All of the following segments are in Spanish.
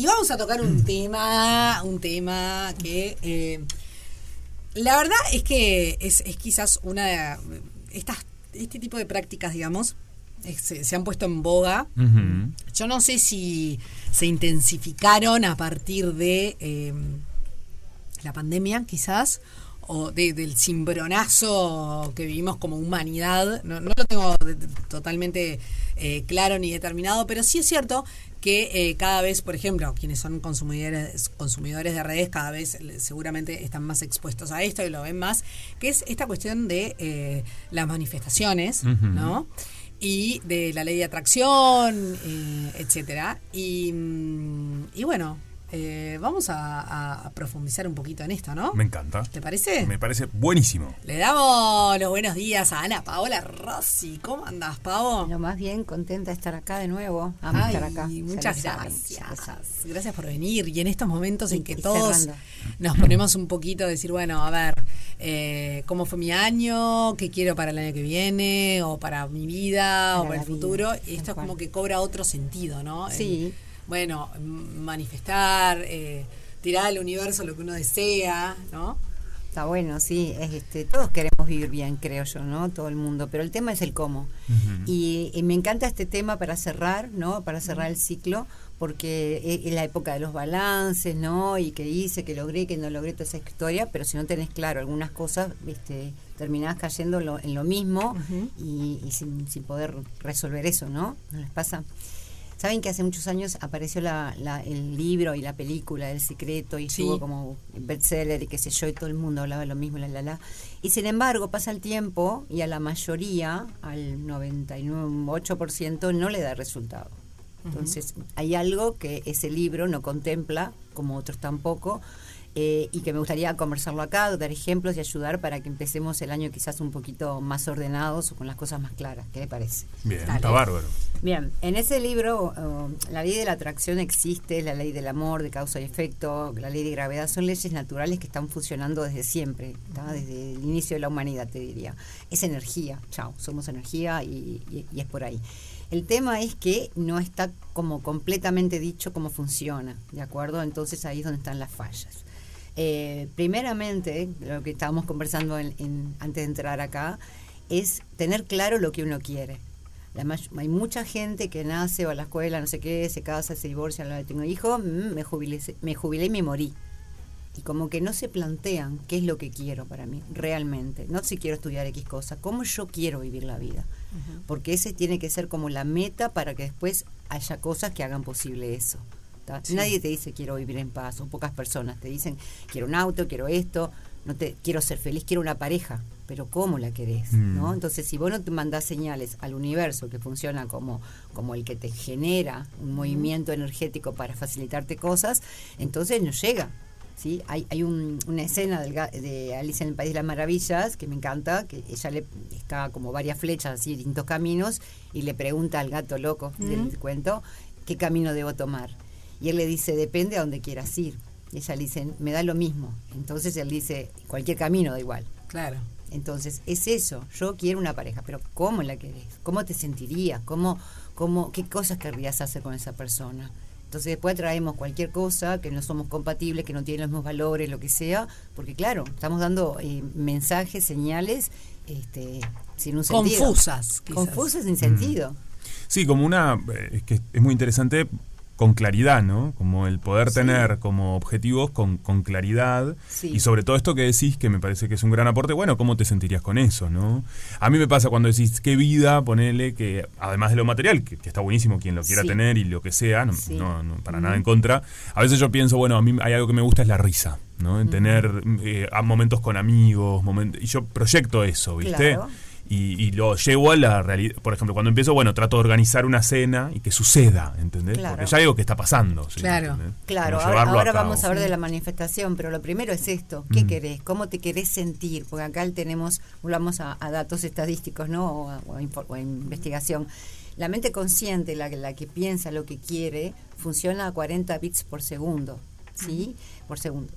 y vamos a tocar un tema, un tema que eh, la verdad es que es, es quizás una de estas, este tipo de prácticas, digamos, eh, se, se han puesto en boga. Yo no sé si se intensificaron a partir de eh, la pandemia, quizás, o de- del cimbronazo que vivimos como humanidad. No, no lo tengo de- totalmente eh, claro ni determinado, pero sí es cierto que eh, cada vez, por ejemplo, quienes son consumidores, consumidores de redes, cada vez seguramente están más expuestos a esto y lo ven más, que es esta cuestión de eh, las manifestaciones. ¿no? y de la ley de atracción, eh, etcétera. Y, mm, y bueno, eh, vamos a, profundizar un poquito en esto, ¿no? Me encanta. ¿Te parece? Me parece buenísimo. Le damos los buenos días a Ana Paola Rossi. ¿Cómo andás, Pavo? Lo más bien, contenta de estar acá de nuevo. Amo Ay, estar acá. muchas gracias. Gracias por venir. Y en estos momentos en que todos cerrando. nos ponemos un poquito a decir, bueno, a ver, eh, ¿cómo fue mi año? ¿Qué quiero para el año que viene? ¿O para mi vida? ¿O Para el vida, futuro? esto es cual. como que cobra otro sentido, ¿no? El- Sí. Bueno, manifestar, eh, tirar al universo lo que uno desea, ¿no? Está bueno, sí. Es, este, todos queremos vivir bien, creo yo, ¿no? Todo el mundo. Pero el tema es el cómo. y, y me encanta este tema para cerrar, ¿no? Para cerrar el ciclo, porque es, es la época de los balances, ¿no? Y que hice, que logré, que no logré toda esa historia, pero si no tenés claro algunas cosas, viste, terminás cayendo en lo, en lo mismo y, y sin, sin poder resolver eso, ¿no? ¿No les pasa? Saben que hace muchos años apareció la, la- el libro y la película El Secreto y Sí. estuvo como bestseller y qué sé yo, y todo el mundo hablaba lo mismo, la, la, la. Y sin embargo, pasa el tiempo y a la mayoría, al 98%, no le da resultado. Entonces, hay algo que ese libro no contempla, como otros tampoco, eh, y que me gustaría conversarlo acá, dar ejemplos y ayudar para que empecemos el año quizás un poquito más ordenados o con las cosas más claras. ¿Qué le parece? Bien, Dale. está bárbaro. Bien, en ese libro uh, la ley de la atracción existe, la ley del amor, de causa y efecto, la ley de gravedad, son leyes naturales que están funcionando desde siempre, ¿tá? desde el inicio de la humanidad, te diría. Es energía, chao, somos energía y, y- y es por ahí. El tema es que no está como completamente dicho cómo funciona, ¿de acuerdo? Entonces ahí es donde están las fallas. Eh, primeramente, lo que estábamos conversando en- en- antes de entrar acá, es tener claro lo que uno quiere. La hay mucha gente que nace o a la escuela, no sé qué, se casa, se divorcia, no tengo hijo, mm, me jubilé, me jubilé y me morí. Y como que no se plantean qué es lo que quiero para mí, realmente. No si quiero estudiar X cosa, cómo yo quiero vivir la vida. Porque ese tiene que ser como la meta para que después haya cosas que hagan posible eso. Nadie te dice quiero vivir en paz, o pocas personas te dicen quiero un auto, quiero esto, no te quiero ser feliz, quiero una pareja, pero ¿cómo la querés? Mm. ¿no? Entonces, si vos no te mandás señales al universo que funciona como, como el que te genera un movimiento energético para facilitarte cosas, entonces no llega. ¿sí? Hay, hay un- una escena del de Alicia en el País de las Maravillas que me encanta, que ella le está como varias flechas, así, distintos caminos, y le pregunta al gato loco del cuento qué camino debo tomar. Y él le dice, depende a donde quieras ir. Y ella le dice, me da lo mismo. Entonces él dice, cualquier camino da igual. Claro. Entonces, es eso. Yo quiero una pareja, pero ¿cómo la querés? ¿Cómo te sentirías? ¿Cómo, cómo, ¿Qué cosas querrías hacer con esa persona? Entonces, después traemos cualquier cosa que no somos compatibles, que no tienen los mismos valores, lo que sea, porque claro, estamos dando eh, mensajes, señales, este, sin un sentido. Confusas, quizás. Confusas sin sentido. Sí, como una. eh, Es que es muy interesante con claridad, ¿no? Como el poder tener como objetivos con, con claridad. Sí. Y sobre todo esto que decís, que me parece que es un gran aporte, bueno, ¿cómo te sentirías con eso, no? A mí me pasa cuando decís, qué vida, ponele, que además de lo material, que, que está buenísimo quien lo quiera Sí. tener y lo que sea, no, no- no, para nada en contra, a veces yo pienso, bueno, a mí hay algo que me gusta, es la risa, ¿no? En tener eh, momentos con amigos, momentos, y yo proyecto eso, ¿viste? Claro. Y, y lo llevo a la realidad. Por ejemplo, cuando empiezo, bueno, trato de organizar una cena y que suceda, ¿entendés? Claro. Porque ya algo que está pasando. ¿sí? Claro. ¿entendés? Claro, Como ahora, vamos a hablar de la manifestación, pero lo primero es esto, ¿qué Mm. querés? ¿Cómo te querés sentir? Porque acá tenemos, volvamos a, a datos estadísticos, ¿no? O a, o a info- o a investigación. La mente consciente, la, la que piensa lo que quiere, funciona a 40 bits por segundo, ¿sí? Por segundo.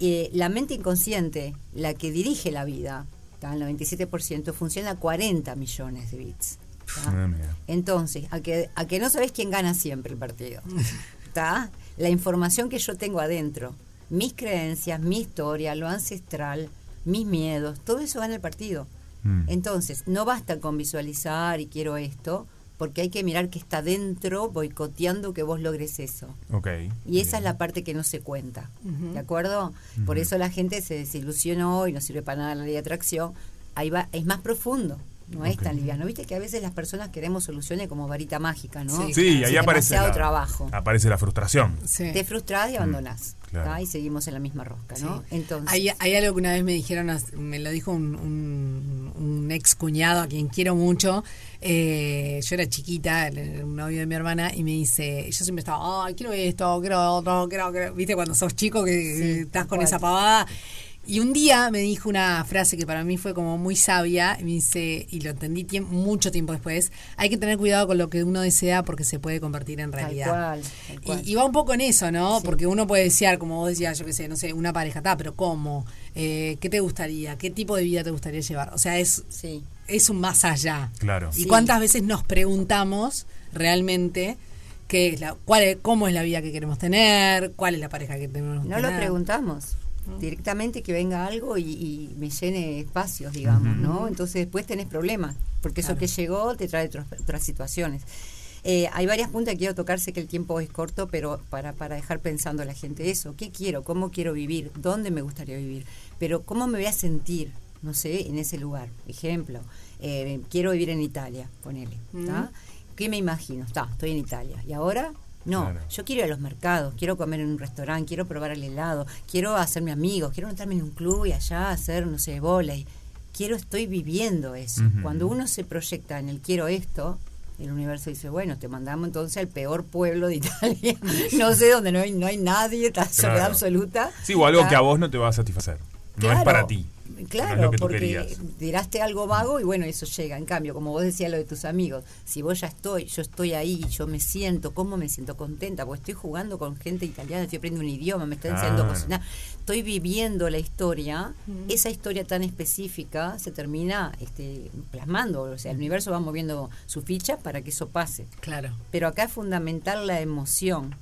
Eh, la mente inconsciente, la que dirige la vida, ¿tá? el 97%, funciona a 40 millones de bits. ¿tá? Ah. Entonces, a que, a que no sabes quién gana siempre el partido. ¿Está? la información que yo tengo adentro, mis creencias, mi historia, lo ancestral, mis miedos, todo eso va en el partido. Mm. Entonces, no basta con visualizar y quiero esto, porque hay que mirar que está dentro boicoteando que vos logres eso. Y esa bien. es la parte que no se cuenta. ¿de acuerdo? Por eso la gente se desilusionó y no sirve para nada la ley de atracción. Ahí va, es más profundo, no es Ok. tan liviano. Viste que a veces las personas queremos soluciones como varita mágica, ¿no? Sí. Sí, y ahí Es aparece demasiado la, trabajo. aparece la frustración. Sí. Te frustras y abandonás, claro. ¿tá? y seguimos en la misma rosca, ¿no? Sí. Entonces, hay, hay algo que una vez me dijeron, me lo dijo un, un, un ex cuñado a quien quiero mucho. eh, yo era chiquita, el- el- un novio de mi hermana, y me dice, yo siempre estaba, ay, quiero esto, quiero otro, quiero, quiero". viste, cuando sos chico que Sí, estás con cual. esa pavada. Y un día me dijo una frase que para mí fue como muy sabia, y me dice, y lo entendí mucho tiempo después, hay que tener cuidado con lo que uno desea porque se puede convertir en tal realidad. cual, tal cual. Y, y va un poco en eso, ¿no? Sí. Porque uno puede desear, como vos decías, yo qué sé, no sé, una pareja, está, pero ¿cómo? Eh, ¿Qué te gustaría? ¿Qué tipo de vida te gustaría llevar? O sea, es, sí. es un más allá. Claro. ¿Y Sí. cuántas veces nos preguntamos realmente qué es la, cuál es, cómo es la vida que queremos tener? ¿Cuál es la pareja que tenemos que No lo tener? Directamente que venga algo y, y me llene espacios, digamos, ¿no? Entonces después tenés problemas, porque eso que llegó te trae otras situaciones. Eh, hay varias puntas que quiero tocar, sé que el tiempo es corto, pero para, para dejar pensando a la gente eso, ¿qué quiero? ¿Cómo quiero vivir? ¿Dónde me gustaría vivir? Pero ¿cómo me voy a sentir? No sé, en ese lugar. Ejemplo, eh, quiero vivir en Italia, ponele. ¿tá? ¿Qué me imagino? Está, estoy en Italia. ¿Y ahora? No, Claro. yo quiero ir a los mercados, quiero comer en un restaurante, quiero probar el helado, quiero hacerme amigos, quiero meterme en un club y allá hacer, no sé, volei. Quiero, estoy viviendo eso. Cuando uno se proyecta en el quiero esto, el universo dice, bueno, te mandamos entonces al peor pueblo de Italia, no sé, donde no hay, no hay nadie, está soledad absoluta. Sí, o algo que a vos no te va a satisfacer. No es para ti. Claro, no es lo que tú porque querías. tiraste algo vago y bueno, eso llega. En cambio, como vos decías lo de tus amigos, si vos ya estoy, yo estoy ahí, yo me siento, ¿cómo me siento contenta? Porque estoy jugando con gente italiana, estoy aprendiendo un idioma, me está enseñando a cocinar, estoy viviendo la historia, esa historia tan específica se termina este, plasmando, o sea, el universo va moviendo su ficha para que eso pase. Claro. Pero acá es fundamental la emoción,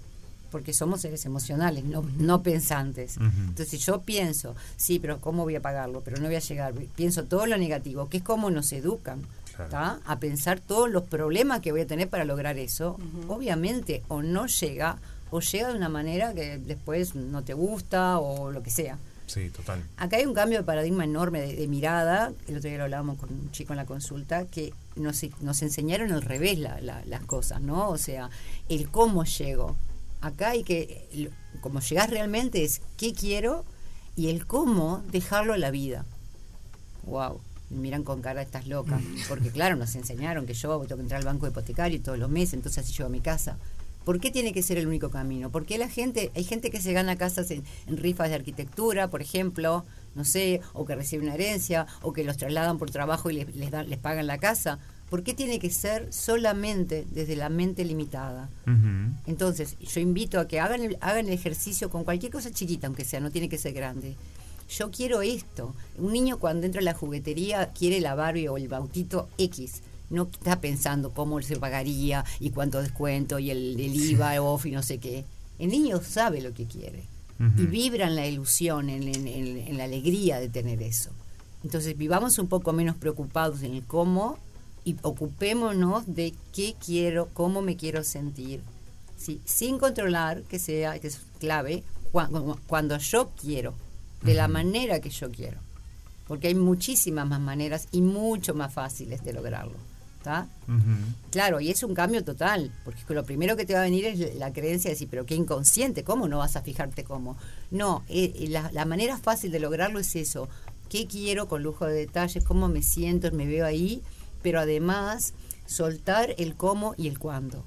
porque somos seres emocionales, no, no pensantes. Ujú. Entonces, si yo pienso, sí, pero ¿cómo voy a pagarlo? Pero no voy a llegar. Pienso todo lo negativo, que es como nos educan. Claro. A pensar todos los problemas que voy a tener para lograr eso. Obviamente, o no llega, o llega de una manera que después no te gusta, o lo que sea. Sí, total. Acá hay un cambio de paradigma enorme de, de mirada. El otro día lo hablábamos con un chico en la consulta, que nos, nos enseñaron al revés la- la- las cosas, ¿no? O sea, el cómo llego. Acá hay que, como llegás realmente es qué quiero y el cómo dejarlo a la vida. Wow. Me miran con cara estás loca. Porque claro, nos enseñaron que yo tengo que entrar al banco hipotecario todos los meses, entonces así llego a mi casa. ¿Por qué tiene que ser el único camino? Porque la gente, hay gente que se gana casas en, en rifas de arquitectura, por ejemplo, no sé, o que recibe una herencia, o que los trasladan por trabajo y les, les, dan- les pagan la casa. ¿Por qué tiene que ser solamente desde la mente limitada? Entonces, yo invito a que hagan el, hagan el ejercicio con cualquier cosa chiquita, aunque sea, no tiene que ser grande. Yo quiero esto. Un niño cuando entra a la juguetería quiere la Barbie o el bautito X. No está pensando cómo se pagaría y cuánto descuento y el, el IVA off y no sé qué. El niño sabe lo que quiere y vibra en la ilusión, en, en- en- en la alegría de tener eso. Entonces vivamos un poco menos preocupados en el cómo y ocupémonos de qué quiero, cómo me quiero sentir, ¿sí? sin controlar que sea, que es clave, cuando, cuando yo quiero, de la manera que yo quiero. Porque hay muchísimas más maneras y mucho más fáciles de lograrlo. ¿Está? Claro, y es un cambio total, porque lo primero que te va a venir es la creencia de decir, pero qué inconsciente, ¿cómo no vas a fijarte cómo? No, eh, eh, la, la manera fácil de lograrlo es eso, qué quiero con lujo de detalles, cómo me siento, me veo ahí, pero además soltar el cómo y el cuándo.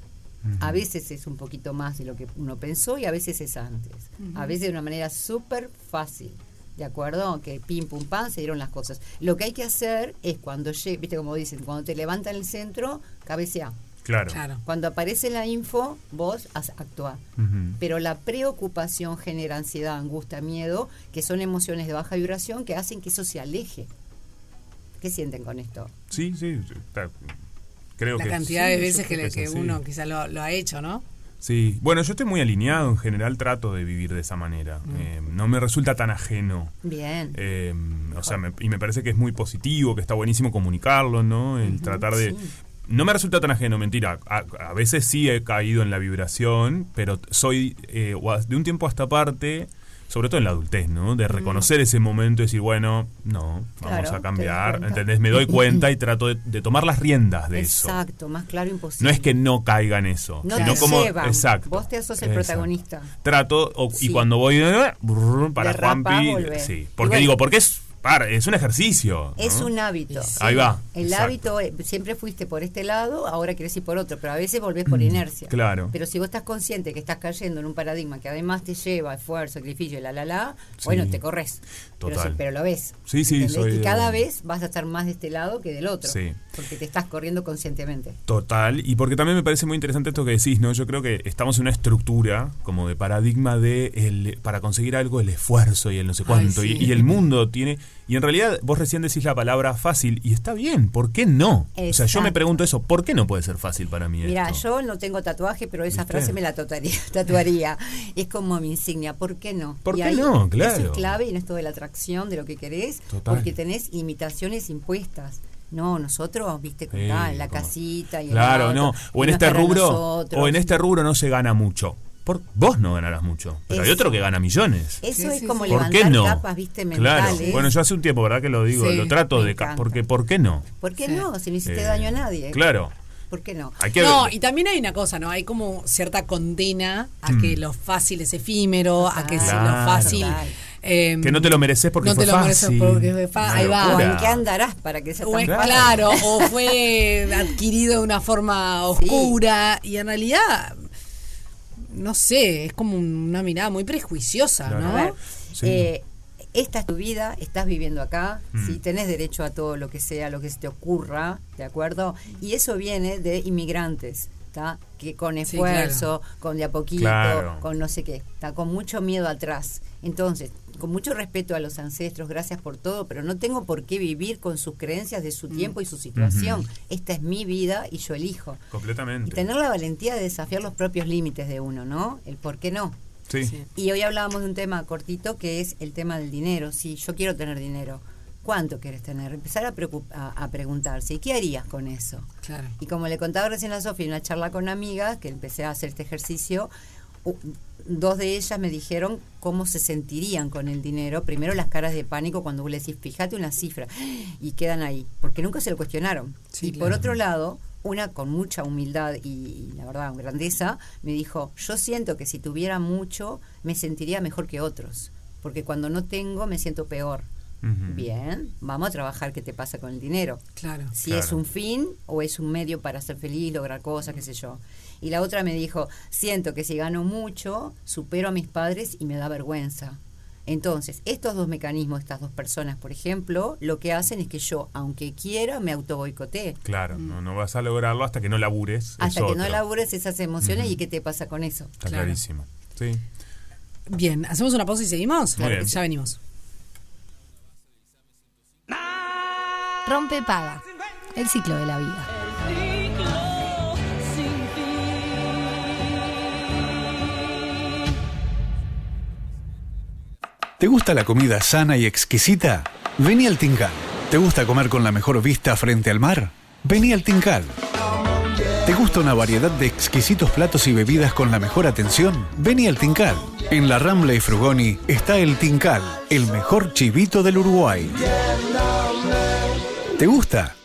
A veces es un poquito más de lo que uno pensó y a veces es antes. A veces de una manera súper fácil. ¿De acuerdo? Que pim, pum, pam, se dieron las cosas. Lo que hay que hacer es cuando llegue, viste como dicen, cuando te levantan el centro, cabecea. Claro. Claro. Cuando aparece la info, vos has- actúa. Ujú. Pero la preocupación genera ansiedad, angustia, miedo, que son emociones de baja vibración que hacen que eso se aleje. ¿Qué sienten con esto? Sí, sí. está- creo La que cantidad sí, de veces que, que así. uno quizá lo, lo ha hecho, ¿no? Sí, bueno, yo estoy muy alineado, en general trato de vivir de esa manera. Mm. Eh, no me resulta tan ajeno. Bien. Eh, o sea, me- y me parece que es muy positivo, que está buenísimo comunicarlo, ¿no? El tratar de... sí. No me resulta tan ajeno, mentira. A, a veces sí he caído en la vibración, pero soy eh, de un tiempo a esta parte, sobre todo en la adultez, ¿no? De reconocer ese momento y decir, bueno, no, vamos Claro, a cambiar. ¿entendés? Me doy cuenta y trato de, de tomar las riendas de eso. Exacto, más claro imposible. No es que no caiga en eso, No sino te como ceban. exacto. Vos te sos el exacto. protagonista. Trato o- y cuando voy eh, para Juanpi, sí, porque bueno. digo, porque es es un ejercicio. Es ¿no? un hábito. Ahí va, El exacto. hábito, eh, siempre fuiste por este lado, ahora querés ir por otro, pero a veces volvés por inercia. Mm, claro. Pero si vos estás consciente que estás cayendo en un paradigma que además te lleva esfuerzo, sacrificio, y la la la, bueno, te corres. Total. pero lo ves. Sí, sí, soy Y cada vez vas a estar más de este lado que del otro. Sí. Porque te estás corriendo conscientemente. Total, y porque también me parece muy interesante esto que decís, ¿no? Yo creo que estamos en una estructura como de paradigma de el, para conseguir algo el esfuerzo y el no sé cuánto, Ay, y- sí. y, el mundo tiene... Y en realidad vos recién decís la palabra fácil, y está bien, ¿por qué no? O sea, yo me pregunto eso, ¿por qué no puede ser fácil para mí Mira, yo no tengo tatuaje, pero esa ¿Viste? frase me la tatuaría, tatuaría. Es como mi insignia. ¿Por qué no? ¿Por Y qué ahí, no? Eso Claro. es clave en esto de la atracción, de lo que querés, Total. porque tenés imitaciones impuestas. No, nosotros, viste, con Sí, tal, la como- casita y el Claro, auto, no. O en este rubro, nosotros. o en este rubro no se gana mucho. Por, vos no ganarás mucho, pero hay otro que gana millones. Eso Sí, es sí, como sí. ¿Por levantar qué no? capas, viste, claro. mentales. Bueno, yo hace un tiempo, ¿verdad? Que lo digo, Sí, lo trato de... Porque, ¿por qué no? ¿Por qué Sí. no? Si no hiciste Eh, daño a nadie. Claro. ¿Por qué no? Hay que No, y también hay una cosa, ¿no? Hay como cierta condena a que lo fácil es efímero, a que si lo Mm. Claro. fácil. Total. Eh, Que no te lo mereces porque no fue te lo mereces fácil. porque fue fa- Una ahí va. O en qué andarás para que sea o tan es- fácil? claro, o fue adquirido de una forma oscura y en realidad, no sé, es como una mirada muy prejuiciosa, Claro. A ¿no? ver, Sí. eh, esta es tu vida, estás viviendo acá, Mm. sí, tenés derecho a todo lo que sea, lo que se te ocurra, ¿de acuerdo? Y eso viene de inmigrantes, ¿está? Que con Sí, esfuerzo, con de a poquito, Claro. con no sé qué, está con mucho miedo atrás. Entonces, con mucho respeto a los ancestros, gracias por todo, pero no tengo por qué vivir con sus creencias de su tiempo y su situación. Esta es mi vida y yo elijo. Completamente. Y tener la valentía de desafiar los propios límites de uno, ¿no? El por qué no. Sí. Sí. Y hoy hablábamos de un tema cortito que es el tema del dinero. Si yo quiero tener dinero, ¿cuánto quieres tener? Empezar a, a, a preguntarse, ¿y qué harías con eso? Claro. Y como le contaba recién a Sofía en una charla con amigas, que empecé a hacer este ejercicio, dos de ellas me dijeron cómo se sentirían con el dinero. Primero las caras de pánico cuando vos le decís, fíjate una cifra, y quedan ahí, porque nunca se lo cuestionaron. Sí, y claro. por otro lado, una con mucha humildad y, y, la verdad, grandeza, me dijo, yo siento que si tuviera mucho, me sentiría mejor que otros, porque cuando no tengo me siento peor. Bien, vamos a trabajar qué te pasa con el dinero Claro. si Claro. es un fin o es un medio para ser feliz, lograr cosas, qué sé yo. Y la otra me dijo, siento que si gano mucho, supero a mis padres y me da vergüenza. Entonces, estos dos mecanismos, estas dos personas, por ejemplo, lo que hacen es que yo, aunque quiera, me auto boicotee. Claro, no, no vas a lograrlo hasta que no labures. es Hasta que no labures esas emociones y qué te pasa con eso. Está Claro. clarísimo. Sí. Bien, ¿hacemos una pausa y seguimos? Muy bien. Ya venimos. Rompe paga. El ciclo de la vida. ¿Te gusta la comida sana y exquisita? Vení al Tincal. ¿Te gusta comer con la mejor vista frente al mar? Vení al Tincal. ¿Te gusta una variedad de exquisitos platos y bebidas con la mejor atención? Vení al Tincal. En la Rambla y Frugoni está el Tincal, el mejor chivito del Uruguay. ¿Te gusta?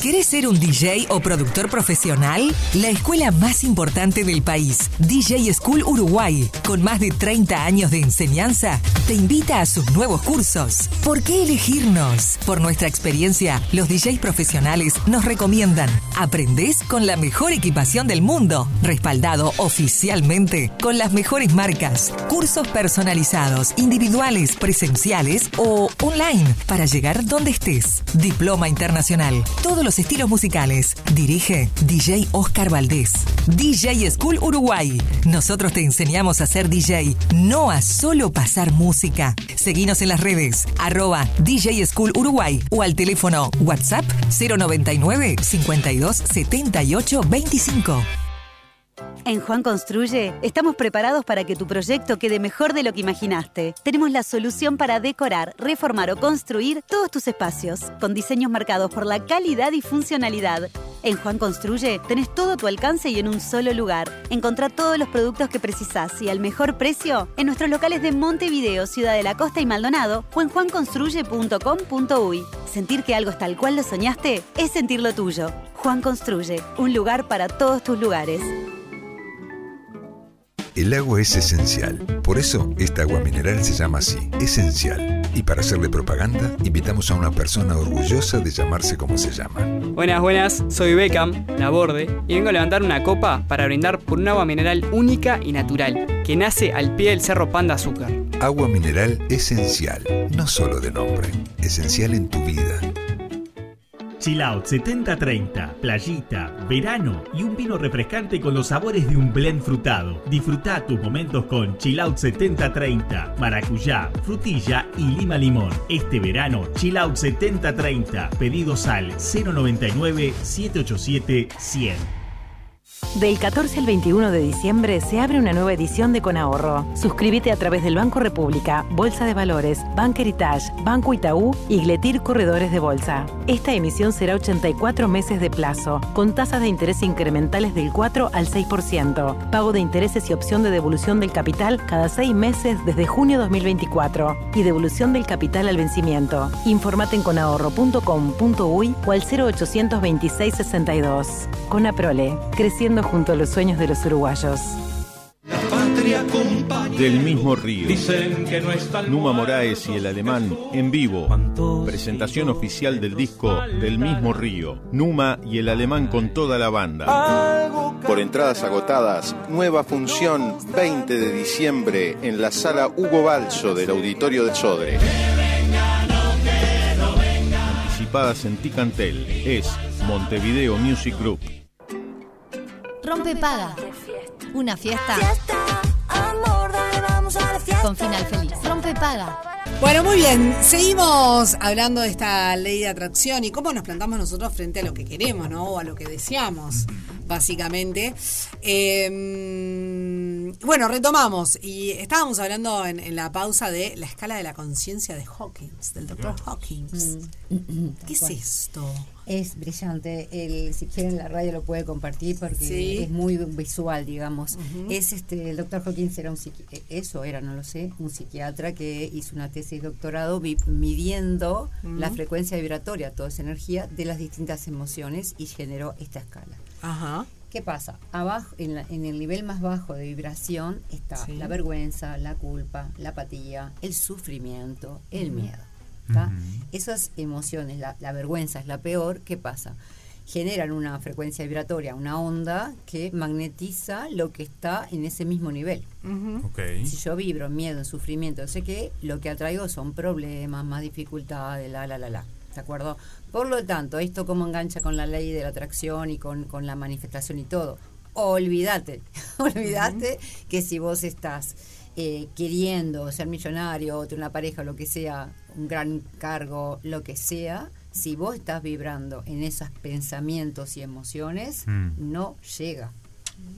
¿Querés ser un DJ o productor profesional? La escuela más importante del país, DJ School Uruguay, con más de 30 años de enseñanza, te invita a sus nuevos cursos. ¿Por qué elegirnos? Por nuestra experiencia, los DJs profesionales nos recomiendan. Aprendés con la mejor equipación del mundo, respaldado oficialmente con las mejores marcas. Cursos personalizados, individuales, presenciales o online para llegar donde estés. Diploma internacional. Todos los estilos musicales. Dirige DJ Oscar Valdés. DJ School Uruguay. Nosotros te enseñamos a ser DJ, no a solo pasar música. Seguinos en las redes, arroba DJ School Uruguay o al teléfono WhatsApp 099 52 78 25. En Juan Construye estamos preparados para que tu proyecto quede mejor de lo que imaginaste. Tenemos la solución para decorar, reformar o construir todos tus espacios, con diseños marcados por la calidad y funcionalidad. En Juan Construye tenés todo a tu alcance y en un solo lugar. Encontrá todos los productos que precisás y al mejor precio en nuestros locales de Montevideo, Ciudad de la Costa y Maldonado o en juanconstruye.com.uy. Sentir que algo es tal cual lo soñaste es sentir lo tuyo. Juan Construye, un lugar para todos tus lugares. El agua es esencial. Por eso, esta agua mineral se llama así, esencial. Y para hacerle propaganda, invitamos a una persona orgullosa de llamarse como se llama. Buenas, buenas, soy Beckham, la borde, y vengo a levantar una copa para brindar por un agua mineral única y natural, que nace al pie del Cerro Panda Azúcar. Agua mineral esencial, no solo de nombre, esencial en tu vida. Chill Out 7030, playita, verano y un vino refrescante con los sabores de un blend frutado. Disfruta tus momentos con Chill Out 7030, maracuyá, frutilla y lima limón. Este verano, Chill Out 7030, pedidos al 099 787 100. Del 14 al 21 de diciembre se abre una nueva edición de Conahorro. Suscríbete a través del Banco República, Bolsa de Valores, Bank Heritage, Banco Itaú y Gletir Corredores de Bolsa. Esta emisión será 84 meses de plazo, con tasas de interés incrementales del 4 al 6%, pago de intereses y opción de devolución del capital cada seis meses desde junio 2024 y devolución del capital al vencimiento. Informate en conahorro.com.uy o al 0826 62. Conaprole, creciendo junto a los sueños de los uruguayos. Del mismo río. Dicen que no Numa Moraes y el alemán en vivo. Presentación oficial del disco Del mismo río. Numa y el alemán con toda la banda. Por entradas agotadas, nueva función 20 de diciembre en la sala Hugo Balso del Auditorio de Sodre. Anticipadas en Ticantel. Es Montevideo Music Group. Rompe Paga. Una fiesta. Con final feliz. Rompe Paga. Bueno, muy bien. Seguimos hablando de esta ley de atracción y cómo nos plantamos nosotros frente a lo que queremos, ¿no? O a lo que deseamos, básicamente. Eh, bueno, retomamos. Y estábamos hablando en, en, la pausa de la escala de la conciencia de Hawkins, del doctor Hawkins. Mm. ¿Qué es esto? Es brillante. El, si quieren la radio lo puede compartir porque Sí. es muy visual, digamos. Es este, el doctor Hawkins era un eh, eso era, no lo sé, un psiquiatra que hizo una tesis de doctorado midiendo la frecuencia vibratoria, toda esa energía de las distintas emociones y generó esta escala. Ajá. ¿Qué pasa? Abajo, en, la- en el nivel más bajo de vibración está Sí. la vergüenza, la culpa, la apatía, el sufrimiento, el miedo. ¿Tá? Esas emociones, la, la vergüenza es la peor, ¿qué pasa? Generan una frecuencia vibratoria, una onda que magnetiza lo que está en ese mismo nivel. Si yo vibro en miedo, en sufrimiento, no sé qué, lo que atraigo son problemas, más dificultades, la, la, la, la. ¿De acuerdo? Por lo tanto, esto como engancha con la ley de la atracción y con, con la manifestación y todo. Olvídate, olvídate que si vos estás eh, queriendo ser millonario, o tener una pareja, lo que sea, un gran cargo, lo que sea, si vos estás vibrando en esos pensamientos y emociones, Mm. no llega.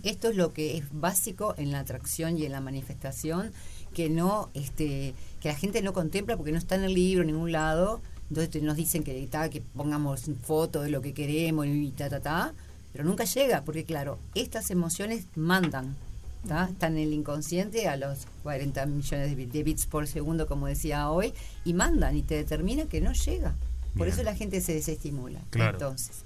Esto es lo que es básico en la atracción y en la manifestación, que no, este, que la gente no contempla porque no está en el libro en ningún lado. Entonces nos dicen que, ta, que pongamos fotos de lo que queremos y ta ta ta, pero nunca llega, porque claro, estas emociones mandan. ¿Tá? Están en el inconsciente a los 40 millones de, bit- de bits por segundo, como decía hoy, y mandan y te determina que no llega. Por Bien. eso la gente se desestimula. Claro. Entonces,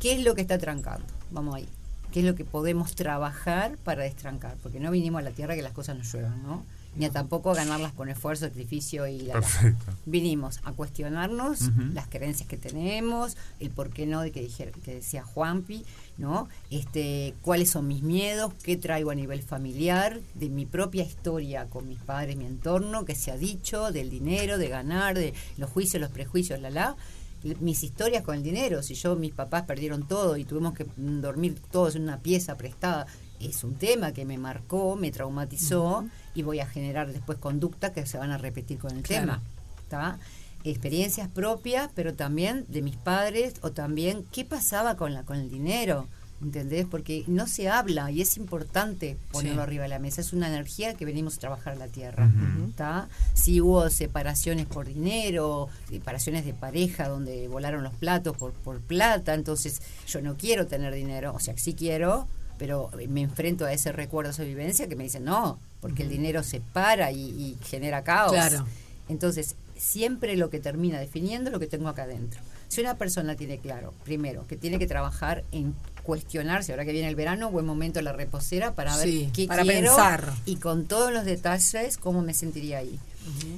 ¿qué es lo que está trancando? Vamos ahí. ¿Qué es lo que podemos trabajar para destrancar? Porque no vinimos a la tierra que las cosas nos lluevan, ¿no? Ni a tampoco a ganarlas con esfuerzo, sacrificio y la, la. Perfecto. Vinimos a cuestionarnos las creencias que tenemos, el por qué no de que, dijera- que decía Juanpi, ¿no? Este, cuáles son mis miedos, qué traigo a nivel familiar, de mi propia historia con mis padres, mi entorno, que se ha dicho, del dinero, de ganar, de los juicios, los prejuicios, la la. Mis historias con el dinero, si yo, mis papás perdieron todo y tuvimos que dormir todos en una pieza prestada, es un tema que me marcó, me traumatizó y voy a generar después conductas que se van a repetir con el Claro. tema. ¿tá? Experiencias propias, pero también de mis padres o también qué pasaba con la con el dinero. ¿Entendés? Porque no se habla y es importante ponerlo arriba de la mesa. Es una energía que venimos a trabajar a la tierra. ¿está? Si hubo separaciones por dinero, separaciones de pareja donde volaron los platos por, por plata, entonces yo no quiero tener dinero. O sea, sí quiero, pero me enfrento a ese recuerdo, a esa vivencia que me dicen no, porque el dinero separa y, y genera caos. Claro. Entonces, siempre lo que termina definiendo es lo que tengo acá adentro. Si una persona tiene claro, primero, que tiene que trabajar en cuestionarse, ahora que viene el verano, buen momento la reposera para ver Sí, qué para quiero pensar. y con todos los detalles cómo me sentiría ahí.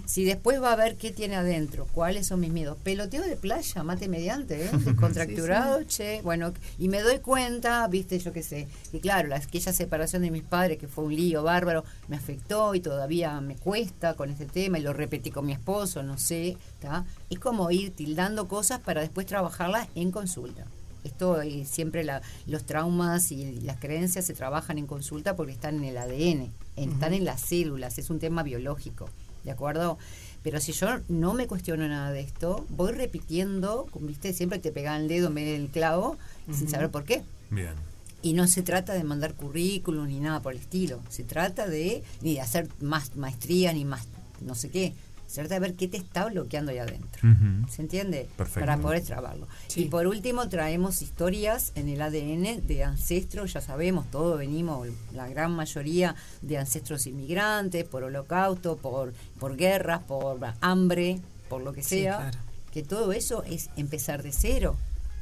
Si después va a ver qué tiene adentro, cuáles son mis miedos. Peloteo de playa, mate mediante, ¿eh? descontracturado, che, bueno, y me doy cuenta, viste, yo qué sé, y claro, la, aquella separación de mis padres, que fue un lío bárbaro, me afectó y todavía me cuesta con este tema, y lo repetí con mi esposo, no sé, ¿está? Es como ir tildando cosas para después trabajarlas en consulta. Esto eh, siempre la- los traumas y las creencias se trabajan en consulta porque están en el ADN, en- están en las células, es un tema biológico, ¿de acuerdo? Pero si yo no me cuestiono nada de esto, voy repitiendo, como viste, siempre te pegan el dedo en vez del clavo, sin saber por qué. Bien. Y no se trata de mandar currículum ni nada por el estilo. Se trata de ni de hacer más maestría ni más no sé qué. De ver qué te está bloqueando ahí adentro. ¿Se entiende? Perfecto. Para poder trabarlo. Y por último traemos historias en el ADN de ancestros, ya sabemos, todos venimos, la gran mayoría de ancestros inmigrantes, por holocausto, por, por guerras, por hambre, por lo que Sí, sea. claro. Que todo eso es empezar de cero,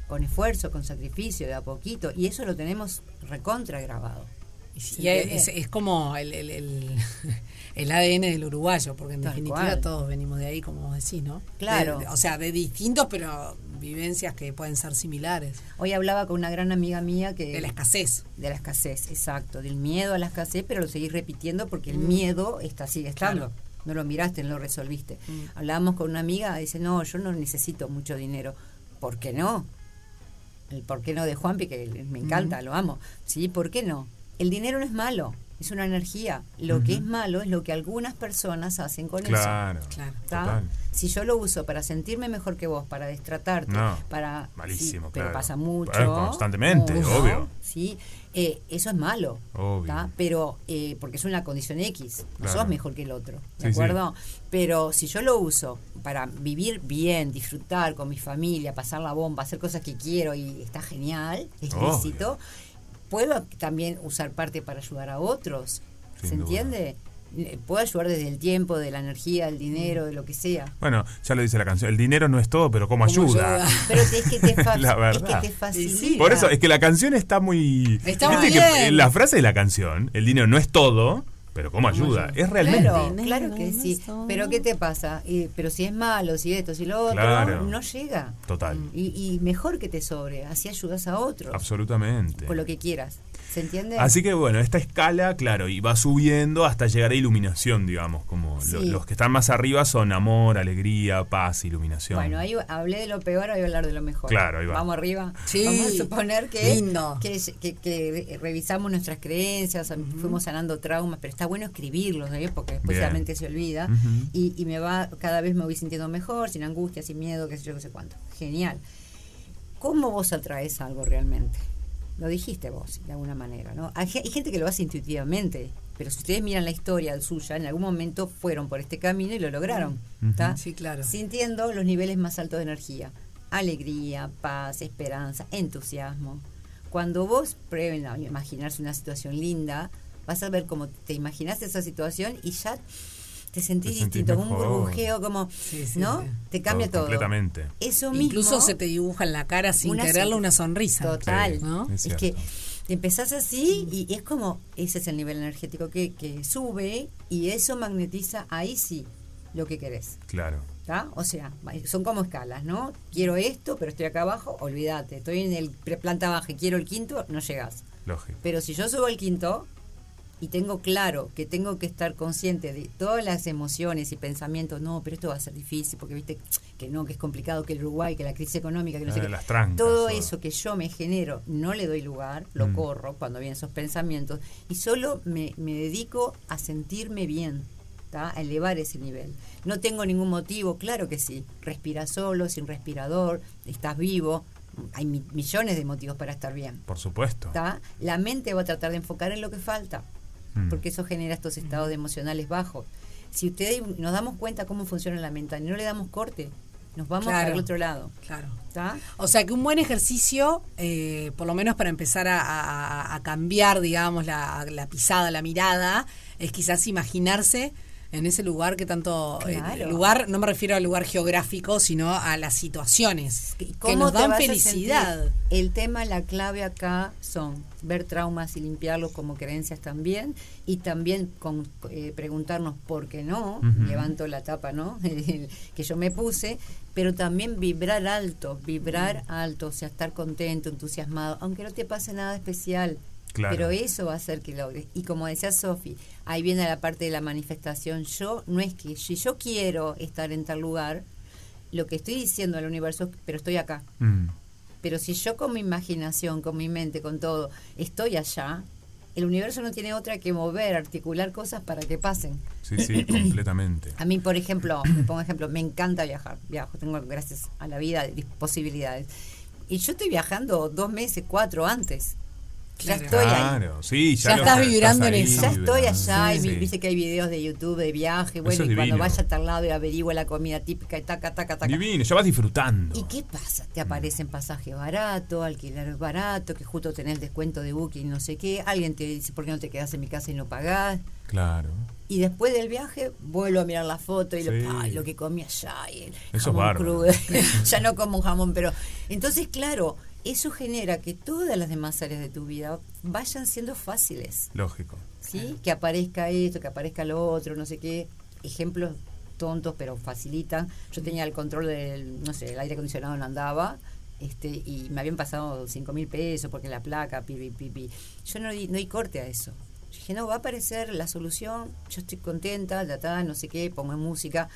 con esfuerzo, con sacrificio, de a poquito. Y eso lo tenemos recontra grabado. ¿Se Y es, como el, el, el- el ADN del uruguayo, porque en Tal definitiva cual. todos venimos de ahí, como vos decís, ¿no? Claro. De- de- o sea, de distintos, pero vivencias que pueden ser similares. Hoy hablaba con una gran amiga mía que... De la escasez. De la escasez, exacto. Del miedo a la escasez, pero lo seguís repitiendo porque el Mm. miedo está, sigue estando. Claro. No lo miraste, no lo resolviste. Mm. Hablábamos con una amiga, dice, no, yo no necesito mucho dinero. ¿Por qué no? El por qué no de Juanpi, que me encanta, Mm. lo amo. Sí, ¿por qué no? El dinero no es malo, es una energía. Lo que es malo es lo que algunas personas hacen con Claro, eso. Claro. ¿Está? total. Si yo lo uso para sentirme mejor que vos, para destratarte, No, para malísimo, sí, pero claro. pasa mucho, constantemente, mucho, obvio. Sí, eh, eso es malo, Obvio. ¿tá? pero eh, porque es una condición X, no Claro. sos mejor que el otro, ¿de Sí, acuerdo? Pero si yo lo uso para vivir bien, disfrutar con mi familia, pasar la bomba, hacer cosas que quiero y está genial, es Obvio. Puedo también usar parte para ayudar a otros, Sin ¿se duda. entiende? Eh, Puedo ayudar desde el tiempo, de la energía, el dinero, de lo que sea. Bueno, ya lo dice la canción. El dinero no es todo, pero ¿cómo ¿Cómo ayuda? ayuda? Pero es que te, es que facilita. Por eso, es que la canción está muy. Está muy que la frase de la canción, el dinero no es todo, pero ¿cómo ayuda? Es realmente. Claro, claro que sí. Pero ¿qué te pasa? Eh, pero si es malo, si esto, si lo otro, Claro. no llega. Total. Y, y mejor que te sobre, así ayudas a otros. Absolutamente. Con lo que quieras. ¿Se entiende? Así que bueno, esta escala, claro, y va subiendo hasta llegar a iluminación, digamos, como lo- los que están más arriba son amor, alegría, paz, iluminación. Bueno, ahí hablé de lo peor, ahora voy a hablar de lo mejor. Claro, ahí va. Vamos arriba. Sí, Vamos a suponer que, lindo. que, que- que revisamos nuestras creencias, fuimos sanando traumas, pero está bueno escribirlos, ¿eh? porque después Bien. la mente se olvida. Y, y me va, cada vez me voy sintiendo mejor, sin angustia, sin miedo, qué sé yo, qué sé cuánto. Genial. ¿Cómo vos atraes algo realmente? Lo dijiste vos, de alguna manera, ¿no? Hay, ge- hay gente que lo hace intuitivamente, pero si ustedes miran la historia suya, en algún momento fueron por este camino y lo lograron, ¿está? Sí, claro. Sintiendo los niveles más altos de energía. Alegría, paz, esperanza, entusiasmo. Cuando vos prueben a imaginarse una situación linda, vas a ver cómo te imaginas esa situación y ya te sentís Te sentís distinto, como un burbujeo, como, sí, ¿no? sí. Te cambia todo. Completamente. Eso mismo. Incluso se te dibuja en la cara sin Una quererlo una sonrisa. Total. Sí, ¿no? es Es que te empezás así y es como, ese es el nivel energético que, que sube y eso magnetiza ahí sí lo que querés. Claro. ¿tá? O sea, son como escalas, ¿no? Quiero esto, pero estoy acá abajo, olvídate. Estoy en el pre- planta baja y quiero el quinto, no llegás. Lógico. Pero si yo subo al quinto y tengo claro que tengo que estar consciente de todas las emociones y pensamientos, no, pero esto va a ser difícil porque viste que no, que es complicado, que el Uruguay, que la crisis económica, que no sé Ah, qué. las trancas, Todo o- eso que yo me genero, no le doy lugar, lo Mm. corro cuando vienen esos pensamientos y solo me, me dedico a sentirme bien. ¿tá? a elevar ese nivel. No tengo ningún motivo, claro que sí. Respira solo, sin respirador, estás vivo, hay mi- millones de motivos para estar bien. Por supuesto. ¿tá? La mente va a tratar de enfocar en lo que falta, Mm. porque eso genera estos estados de emocionales bajos. Si ustedes nos damos cuenta cómo funciona la mente y no le damos corte, nos vamos Claro. para el otro lado. Claro. ¿tá? O sea que un buen ejercicio, eh, por lo menos para empezar a, a- a cambiar, digamos, la, la pisada, la mirada, es quizás imaginarse en ese lugar que tanto... eh, Claro. lugar, no me refiero al lugar geográfico, sino a las situaciones que ¿Cómo nos dan felicidad. El tema, la clave acá son ver traumas y limpiarlos como creencias también y también con, eh, preguntarnos por qué no, Ujú. levanto la tapa, ¿no? que yo me puse, pero también vibrar alto, vibrar alto, o sea, estar contento, entusiasmado, aunque no te pase nada especial. Claro. Pero eso va a hacer que logres. Y como decía Sofi, ahí viene la parte de la manifestación. Yo no es que si yo quiero estar en tal lugar, lo que estoy diciendo al universo, es, pero estoy acá. Mm. Pero si yo con mi imaginación, con mi mente, con todo, estoy allá, el universo no tiene otra que mover, articular cosas para que pasen. Sí, sí, completamente. A mí, por ejemplo, me pongo ejemplo, me encanta viajar. Viajo, tengo gracias a la vida posibilidades. Y yo estoy viajando dos meses, cuatro antes. Ya Claro. estoy ahí. Claro, sí, ya, Ya lo- estás vibrando en ahí eso. Ya estoy allá Sí, y sí. viste que hay videos de YouTube de viaje, bueno, es y cuando divino. vaya a tal lado y averigüe la comida típica y taca, taca, taca. Divino, ya vas disfrutando. ¿Y qué pasa? Te aparecen pasajes baratos, alquiler barato, que justo tenés descuento de booking, no sé qué. Alguien te dice, ¿por qué no te quedas en mi casa y no pagás? Claro. Y después del viaje vuelvo a mirar la foto y Sí. lo, ay, lo que comí allá y el Eso es jamón crudo. ya no como un jamón, pero entonces claro, eso genera que todas las demás áreas de tu vida vayan siendo fáciles, Lógico. ¿sí? Que aparezca esto, que aparezca lo otro, no sé qué. Ejemplos tontos, pero facilitan. Yo tenía el control del, no sé, el aire acondicionado no andaba. Este, y me habían pasado cinco mil pesos porque la placa, pi, pi, pi, pi. Yo no di, no di corte a eso. Yo dije, no, va a aparecer la solución, yo estoy contenta, ta, ta, no sé qué, pongo música.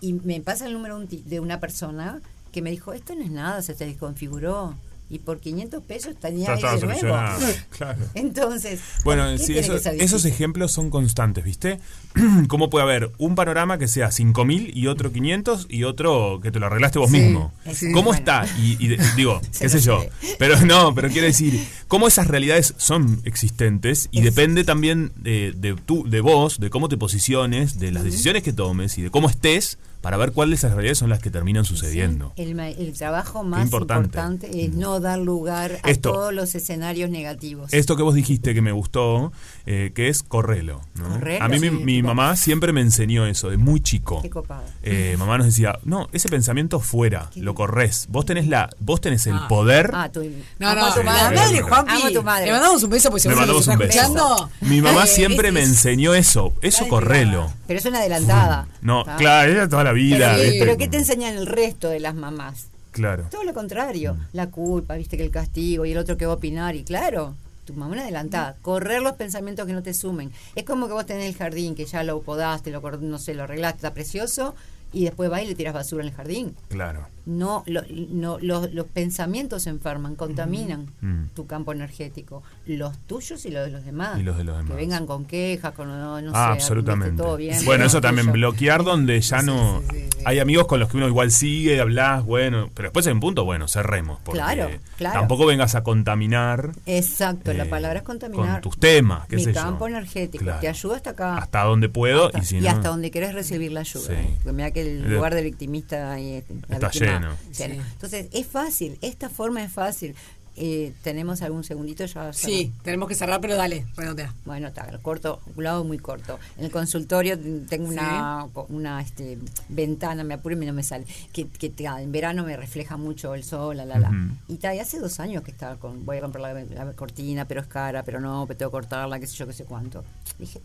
Y me pasa el número de una persona que me dijo, esto no es nada, se te desconfiguró. Y por 500 pesos tenía Ya aire estaba nuevo. Claro. Entonces, Bueno, ¿por qué sí, eso- esos ejemplos son constantes, ¿viste? ¿Cómo puede haber un panorama que sea 5.000 y otro 500 y otro que te lo arreglaste vos Sí, mismo? sí, ¿Cómo bueno. está? Y, y de- digo, Se qué sé yo. Pero no, pero quiere decir, cómo esas realidades son existentes y depende también de, de, tú, de vos, de cómo te posiciones, de las decisiones que tomes y de cómo estés para ver cuáles de esas realidades son las que terminan sucediendo. El, trabajo más importante. importante, es no dar lugar a Esto. todos los escenarios negativos. Esto que vos dijiste que me gustó, eh, que es correlo. ¿no? Correlo, a mí mi, sí, mi tipo- mamá siempre me enseñó eso, de muy chico. Qué copado. Eh, mamá nos decía, no, ese pensamiento fuera, lo corres. Vos tenés la, vos tenés el poder. Ah, tu, No, no, a tu madre. madre, Juanpi. Amo a tu madre. Le mandamos un beso porque Le seguro mandamos un beso. escuchando. Mi mamá siempre me enseñó eso, eso correlo. Pero es una adelantada. No, Ah. claro, ella toda la vida. Pero, ¿viste? pero ¿qué te enseñan el resto de las mamás? Claro. Todo lo contrario. La culpa, viste que el castigo y el otro que va a opinar. Y claro, tu mamá una adelantada. Correr los pensamientos que no te sumen. Es como que vos tenés el jardín, que ya lo podaste, lo, no sé, lo arreglaste, está precioso. Y después vas y le tiras basura en el jardín. Claro. No, lo- no los, los pensamientos se enferman, contaminan Mm. tu campo energético. Los tuyos y los de los demás. Y los de los Que demás. vengan con quejas, con no, no ah, sé, absolutamente. todo bien, bueno, eso también, tuyo. bloquear donde ya no... Hay amigos con los que uno igual sigue, hablas, bueno, pero después un punto, bueno, cerremos. Porque Claro, claro. Tampoco vengas a contaminar Exacto, la eh, palabra es contaminar. con tus temas, qué Mi sé yo. campo energético. Claro. Te ayuda hasta acá. hasta donde puedo Hasta- y si y no... hasta donde querés recibir la ayuda. Porque mira que el Eh, lugar de victimista está víctima, lleno. lleno. Sí. Entonces, es fácil. Esta forma es fácil. Eh, ¿Tenemos algún segundito ya? Sí, tenemos que cerrar, pero dale, redondea. Bueno, está, corto, un lado muy corto. En el consultorio tengo una, una este, ventana, me apuro y no me sale, que, que te- en verano me refleja mucho el sol, la, la, la. Y, ta, y hace dos años que estaba con, voy a comprar la, la cortina, pero es cara, pero no, pero tengo que cortarla, qué sé yo, qué sé cuánto. Dije,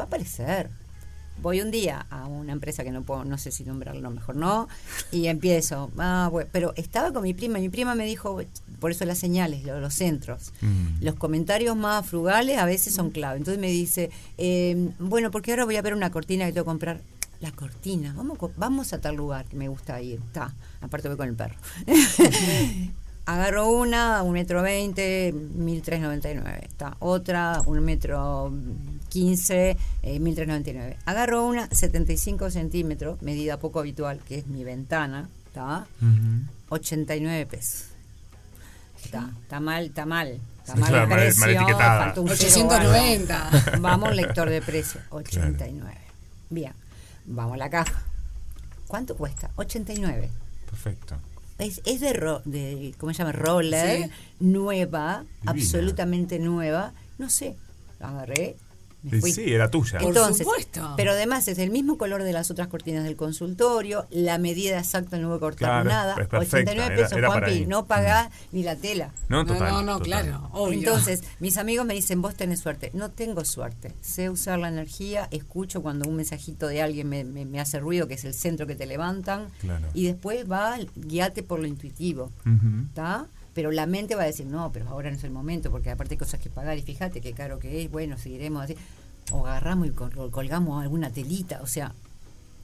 va a aparecer. Voy un día a una empresa que no puedo, no sé si nombrarlo, mejor no, y empiezo. Ah, bueno, pero estaba con mi prima, y mi prima me dijo, por eso las señales, lo- los centros. Mm. Los comentarios más frugales a veces son clave. Entonces me dice, eh, bueno, porque ahora voy a ver una cortina que tengo que comprar. La cortina, vamos, vamos a tal lugar que me gusta ir. Está, aparte voy con el perro. Agarro una, un metro veinte, mil tres noventa y nueve. Está otra, un metro quince, eh, mil tres noventa y nueve. Agarro una, 75 centímetros, medida poco habitual, que es mi ventana. Está, Ujú. 89 pesos. Está, está mal, está mal. Está Sí, mal claro, precio, mal etiquetada. falta un cero 890. o algo. Vamos, lector de precio. 89. Bien. Vamos a la caja. ¿Cuánto cuesta? 89. Perfecto. Es, es de, ro- de, ¿cómo se llama? Roller, Sí. nueva, Divina. absolutamente nueva. No sé, la agarré, Sí, era tuya. Por Entonces, supuesto. pero además es el mismo color de las otras cortinas del consultorio, la medida exacta, no voy a cortar Claro, nada, es perfecta, 89 era- pesos, era para Juanpi, no pagás ni la tela. No, total. no, no, total. claro, obvio. Entonces, mis amigos me dicen, vos tenés suerte. No tengo suerte. Sé usar la energía, escucho cuando un mensajito de alguien me, me- me hace ruido, que es el centro que te levantan, Claro. y después va, guíate por lo intuitivo. ¿Está? Pero la mente va a decir, no, pero ahora no es el momento, porque aparte hay cosas que pagar, y fíjate qué caro que es, bueno, seguiremos así. O agarramos y col- colgamos alguna telita, o sea,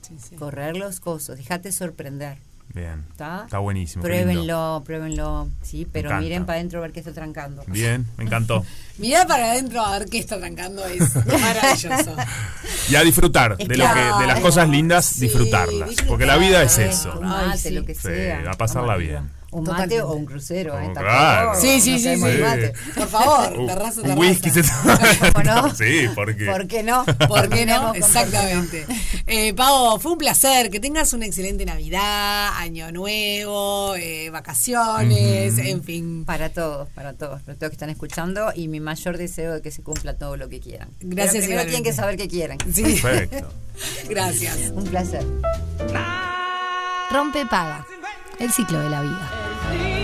Sí, sí. correr los cosos, déjate sorprender. Bien. ¿Está? Está buenísimo. Pruébenlo, pruébenlo, sí, pero miren para adentro a ver qué está trancando. Bien, me encantó. Mirá para adentro a ver qué está arrancando, es maravilloso. Y a disfrutar Es de lo que, de las cosas lindas, Sí, disfrutarlas. disfrutar. Porque la vida es eso. Un Ay, mate, sí. lo que Sí, sea. a pasarla bien. Un mate o un crucero, ¿eh? Claro. Sí, sí, No sí, sí. mate. Por favor, terraza, un terraza. whisky se ¿Cómo no? Sí, porque. ¿Por qué no? ¿Por qué no? Exactamente. Eh, Pau, fue un placer. Que tengas una excelente Navidad, Año Nuevo, eh, vacaciones, en fin. Para todos, para todos, para todos que están escuchando y mi mayor deseo de que se cumpla todo lo que quieran. Gracias, Pero primero tienen que saber qué quieren. Sí. Perfecto. Gracias. Un placer. Rompe paga. El ciclo de la vida.